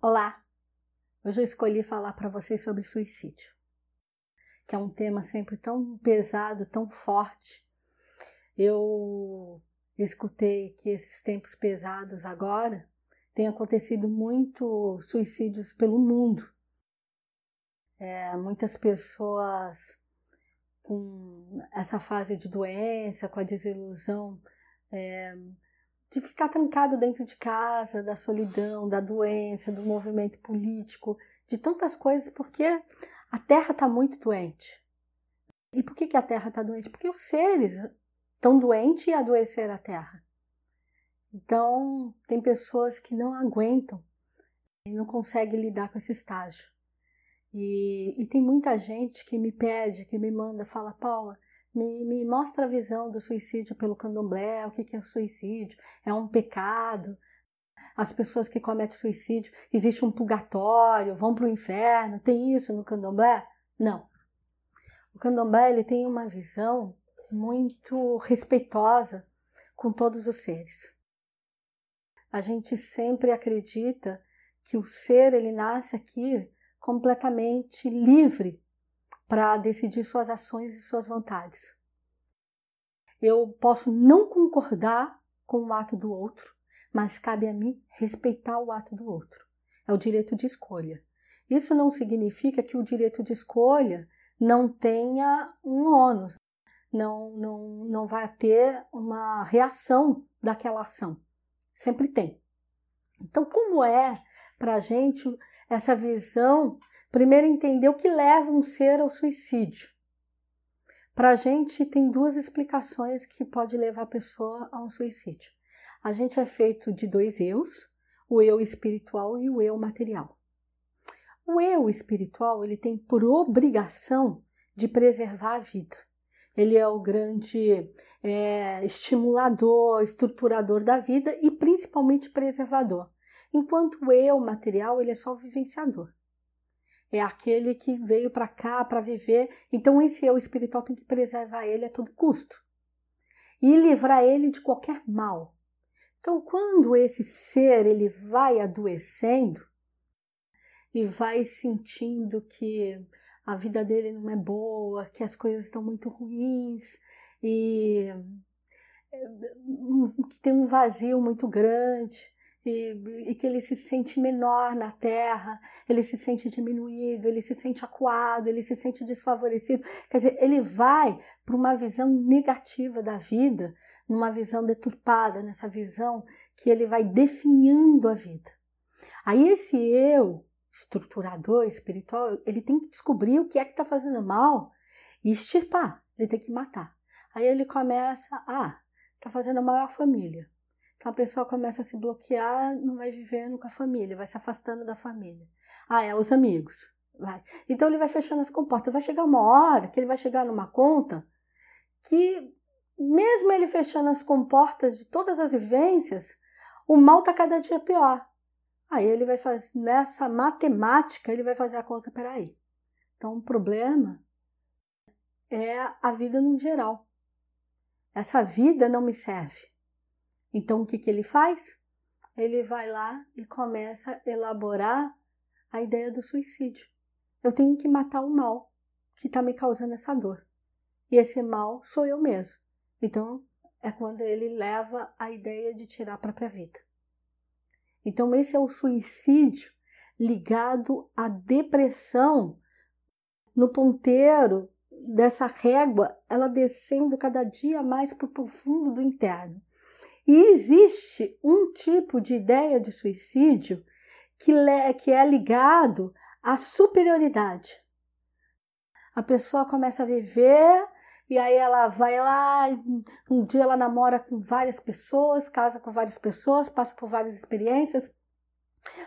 Olá! Hoje eu escolhi falar para vocês sobre suicídio, que é um tema sempre tão pesado, tão forte. Eu escutei que esses tempos pesados agora tem acontecido muito suicídios pelo mundo. É, muitas pessoas com essa fase de doença, com a desilusão é, de ficar trancado dentro de casa, da solidão, da doença, do movimento político, de tantas coisas, porque a Terra está muito doente. E por que, que a Terra está doente? Porque os seres estão doentes e adoeceram a Terra. Então, tem pessoas que não aguentam e não conseguem lidar com esse estágio. E, e tem muita gente que me pede, que me manda, fala, Paula, me, me mostra a visão do suicídio pelo candomblé, o que, que é suicídio, é um pecado, as pessoas que cometem suicídio, existe um purgatório, vão para o inferno, tem isso no candomblé? Não. O candomblé ele tem uma visão muito respeitosa com todos os seres. A gente sempre acredita que o ser ele nasce aqui completamente livre para decidir suas ações e suas vontades. Eu posso não concordar com o ato do outro, mas cabe a mim respeitar o ato do outro. É o direito de escolha. Isso não significa que o direito de escolha não tenha um ônus, não, não, não vai ter uma reação daquela ação. Sempre tem. Então, como é para a gente essa visão Primeiro, entender o que leva um ser ao suicídio. Para a gente, tem duas explicações que pode levar a pessoa a um suicídio. A gente é feito de dois eus, o eu espiritual e o eu material. O eu espiritual ele tem por obrigação de preservar a vida. Ele é o grande é, estimulador, estruturador da vida e principalmente preservador. Enquanto o eu material ele é só o vivenciador é aquele que veio para cá para viver. Então, esse eu espiritual tem que preservar ele a todo custo e livrar ele de qualquer mal. Então, quando esse ser ele vai adoecendo e vai sentindo que a vida dele não é boa, que as coisas estão muito ruins e eh, que tem um vazio muito grande, e, e, que ele se sente menor na terra, ele se sente diminuído, ele se sente acuado, ele se sente desfavorecido. Quer dizer, ele vai para uma visão negativa da vida, numa visão deturpada, nessa visão que ele vai definhando a vida. Aí esse eu, estruturador espiritual, ele tem que descobrir o que é que está fazendo mal e extirpar, ele tem que matar. Aí ele começa, ah, está fazendo mal à família então a pessoa começa a se bloquear, não vai vivendo com a família, vai se afastando da família. Ah, é os amigos. Vai. Então ele vai fechando as comportas. Vai chegar uma hora que ele vai chegar numa conta que, mesmo ele fechando as comportas de todas as vivências, o mal está cada dia pior. Aí ele vai fazer, nessa matemática, ele vai fazer a conta, peraí. Então o problema é a vida no geral. Essa vida não me serve. Então, o que, que ele faz? Ele vai lá e começa a elaborar a ideia do suicídio. Eu tenho que matar o mal que está me causando essa dor. E esse mal sou eu mesmo. Então, é quando ele leva a ideia de tirar a própria vida. Então, esse é o suicídio ligado à depressão no ponteiro dessa régua, ela descendo cada dia mais para o profundo do interno. E existe um tipo de ideia de suicídio que, que é ligado à superioridade. A pessoa começa a viver e aí ela vai lá, um dia ela namora com várias pessoas, casa com várias pessoas, passa por várias experiências,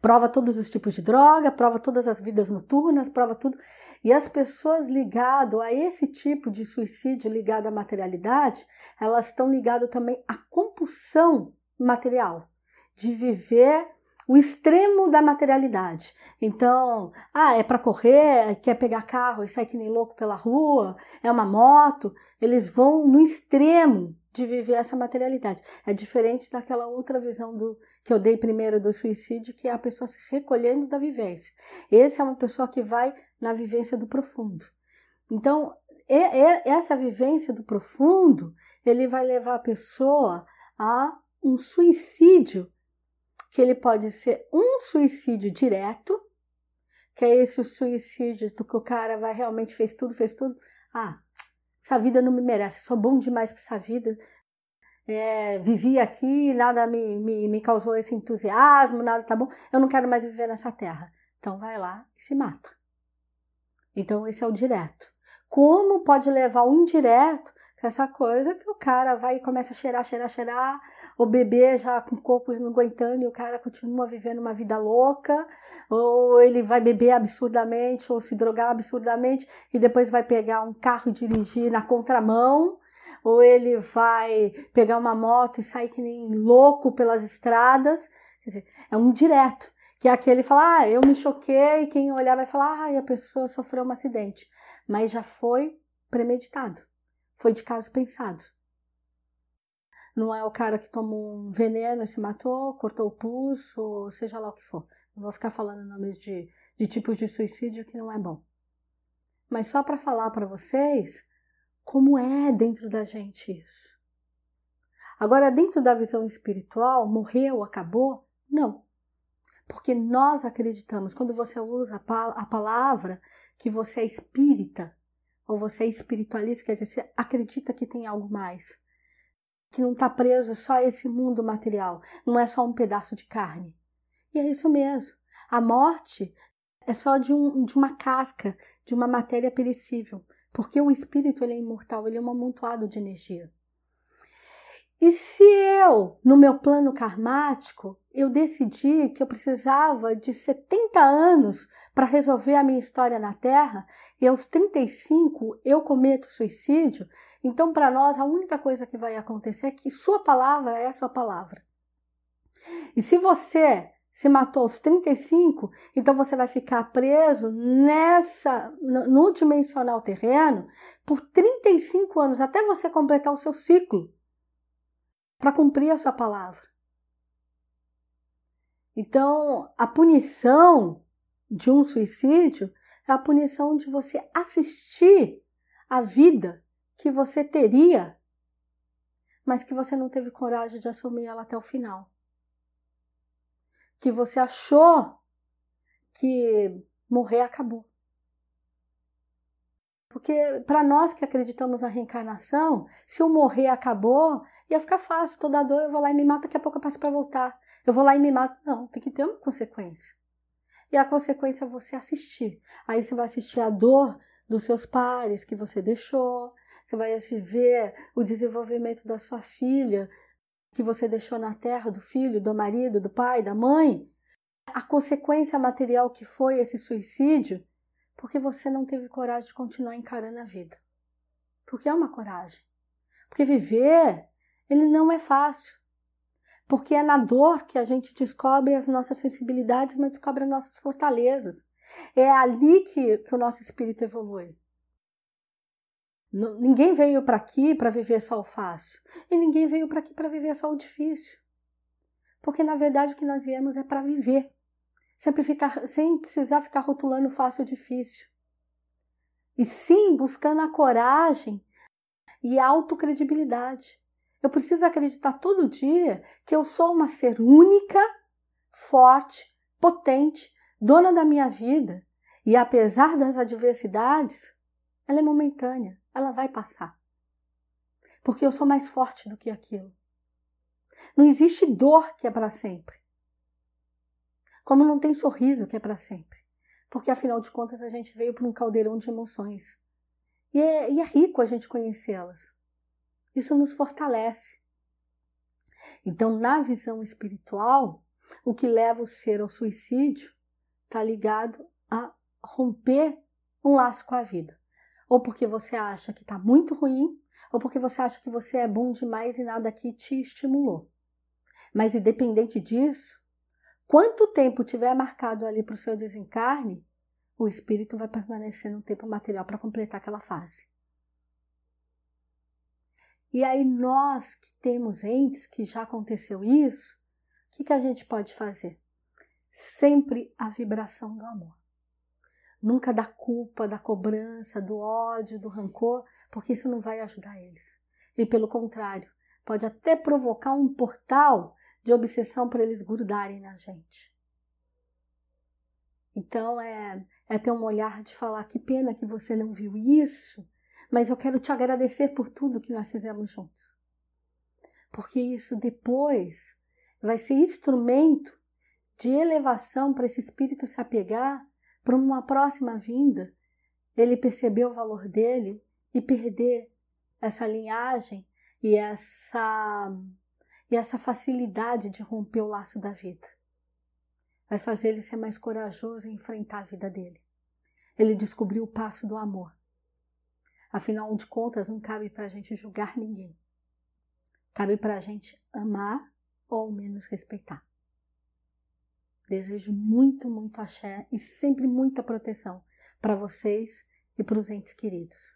prova todos os tipos de droga, prova todas as vidas noturnas, prova tudo. E as pessoas ligadas a esse tipo de suicídio ligado à materialidade, elas estão ligadas também à compulsão material, de viver o extremo da materialidade. Então, ah, é para correr, quer pegar carro e sair que nem louco pela rua, é uma moto. Eles vão no extremo de viver essa materialidade. É diferente daquela outra visão do que eu dei primeiro do suicídio, que é a pessoa se recolhendo da vivência. Esse é uma pessoa que vai na vivência do profundo. Então, essa vivência do profundo, ele vai levar a pessoa a um suicídio que ele pode ser um suicídio direto, que é esse o suicídio do que o cara vai realmente fez tudo, fez tudo. Ah, essa vida não me merece, sou bom demais para essa vida. É, vivi aqui, nada me, me, me causou esse entusiasmo, nada tá bom, eu não quero mais viver nessa terra. Então vai lá e se mata. Então esse é o direto. Como pode levar o indireto com essa coisa que o cara vai e começa a cheirar, cheirar, cheirar, o bebê já com o corpo não aguentando e o cara continua vivendo uma vida louca, ou ele vai beber absurdamente, ou se drogar absurdamente, e depois vai pegar um carro e dirigir na contramão, ou ele vai pegar uma moto e sair que nem louco pelas estradas. Quer dizer, é um direto. Que é aquele fala, ah, eu me choquei, quem olhar vai falar, ah, a pessoa sofreu um acidente. Mas já foi premeditado. Foi de caso pensado. Não é o cara que tomou um veneno e se matou, cortou o pulso, seja lá o que for. Não vou ficar falando nomes de, de tipos de suicídio que não é bom. Mas só para falar para vocês como é dentro da gente isso. Agora, dentro da visão espiritual, morreu, acabou? Não. Porque nós acreditamos, quando você usa a palavra que você é espírita, ou você é espiritualista, quer dizer, você acredita que tem algo mais que não está preso só a esse mundo material, não é só um pedaço de carne. E é isso mesmo. A morte é só de, um, de uma casca, de uma matéria perecível, porque o espírito ele é imortal, ele é um amontoado de energia. E se eu, no meu plano karmático, eu decidi que eu precisava de 70 anos para resolver a minha história na Terra, e aos 35 eu cometo suicídio, então para nós a única coisa que vai acontecer é que sua palavra é sua palavra. E se você se matou aos 35, então você vai ficar preso nessa no dimensional terreno por 35 anos até você completar o seu ciclo para cumprir a sua palavra. Então, a punição de um suicídio é a punição de você assistir a vida que você teria, mas que você não teve coragem de assumir ela até o final. Que você achou que morrer acabou. Porque para nós que acreditamos na reencarnação, se eu morrer acabou, ia ficar fácil, toda dor eu vou lá e me mato, daqui a pouco eu passo para voltar. Eu vou lá e me mato. Não, tem que ter uma consequência. E a consequência é você assistir. Aí você vai assistir a dor dos seus pares que você deixou, você vai ver o desenvolvimento da sua filha que você deixou na terra, do filho, do marido, do pai, da mãe. A consequência material que foi esse suicídio porque você não teve coragem de continuar encarando a vida. Porque é uma coragem. Porque viver, ele não é fácil. Porque é na dor que a gente descobre as nossas sensibilidades, mas descobre as nossas fortalezas. É ali que, que o nosso espírito evolui. Ninguém veio para aqui para viver só o fácil. E ninguém veio para aqui para viver só o difícil. Porque na verdade o que nós viemos é para viver. Sempre ficar, sem precisar ficar rotulando fácil ou difícil. E sim buscando a coragem e a autocredibilidade. Eu preciso acreditar todo dia que eu sou uma ser única, forte, potente, dona da minha vida. E apesar das adversidades, ela é momentânea, ela vai passar. Porque eu sou mais forte do que aquilo. Não existe dor que é para sempre. Como não tem sorriso que é para sempre. Porque afinal de contas a gente veio para um caldeirão de emoções. E é, e é rico a gente conhecê-las. Isso nos fortalece. Então, na visão espiritual, o que leva o ser ao suicídio está ligado a romper um laço com a vida. Ou porque você acha que está muito ruim, ou porque você acha que você é bom demais e nada aqui te estimulou. Mas independente disso, quanto tempo tiver marcado ali para o seu desencarne, o espírito vai permanecer no tempo material para completar aquela fase. E aí nós que temos entes que já aconteceu isso, o que, que a gente pode fazer? Sempre a vibração do amor. Nunca da culpa, da cobrança, do ódio, do rancor, porque isso não vai ajudar eles. E pelo contrário, pode até provocar um portal de obsessão para eles grudarem na gente. Então é, é ter um olhar de falar: que pena que você não viu isso, mas eu quero te agradecer por tudo que nós fizemos juntos. Porque isso depois vai ser instrumento de elevação para esse espírito se apegar para uma próxima vinda, ele perceber o valor dele e perder essa linhagem e essa e essa facilidade de romper o laço da vida. Vai fazer ele ser mais corajoso em enfrentar a vida dele. Ele descobriu o passo do amor. Afinal de contas, não cabe para a gente julgar ninguém. Cabe para a gente amar ou ao menos respeitar. Desejo muito, muito axé e sempre muita proteção para vocês e para os entes queridos.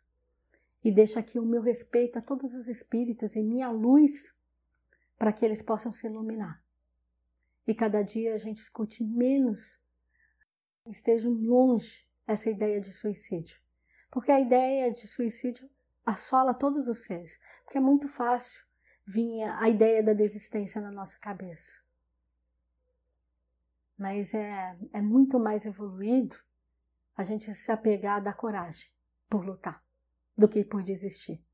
E deixo aqui o meu respeito a todos os espíritos e minha luz para que eles possam se iluminar. E cada dia a gente escute menos, estejam longe essa ideia de suicídio. Porque a ideia de suicídio assola todos os seres. Porque é muito fácil vir a ideia da desistência na nossa cabeça. Mas é, é muito mais evoluído a gente se apegar da coragem por lutar do que por desistir.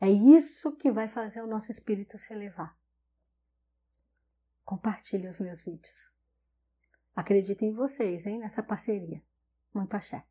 É isso que vai fazer o nosso espírito se elevar. Compartilhe os meus vídeos. Acredito em vocês, hein, nessa parceria. Muito axé.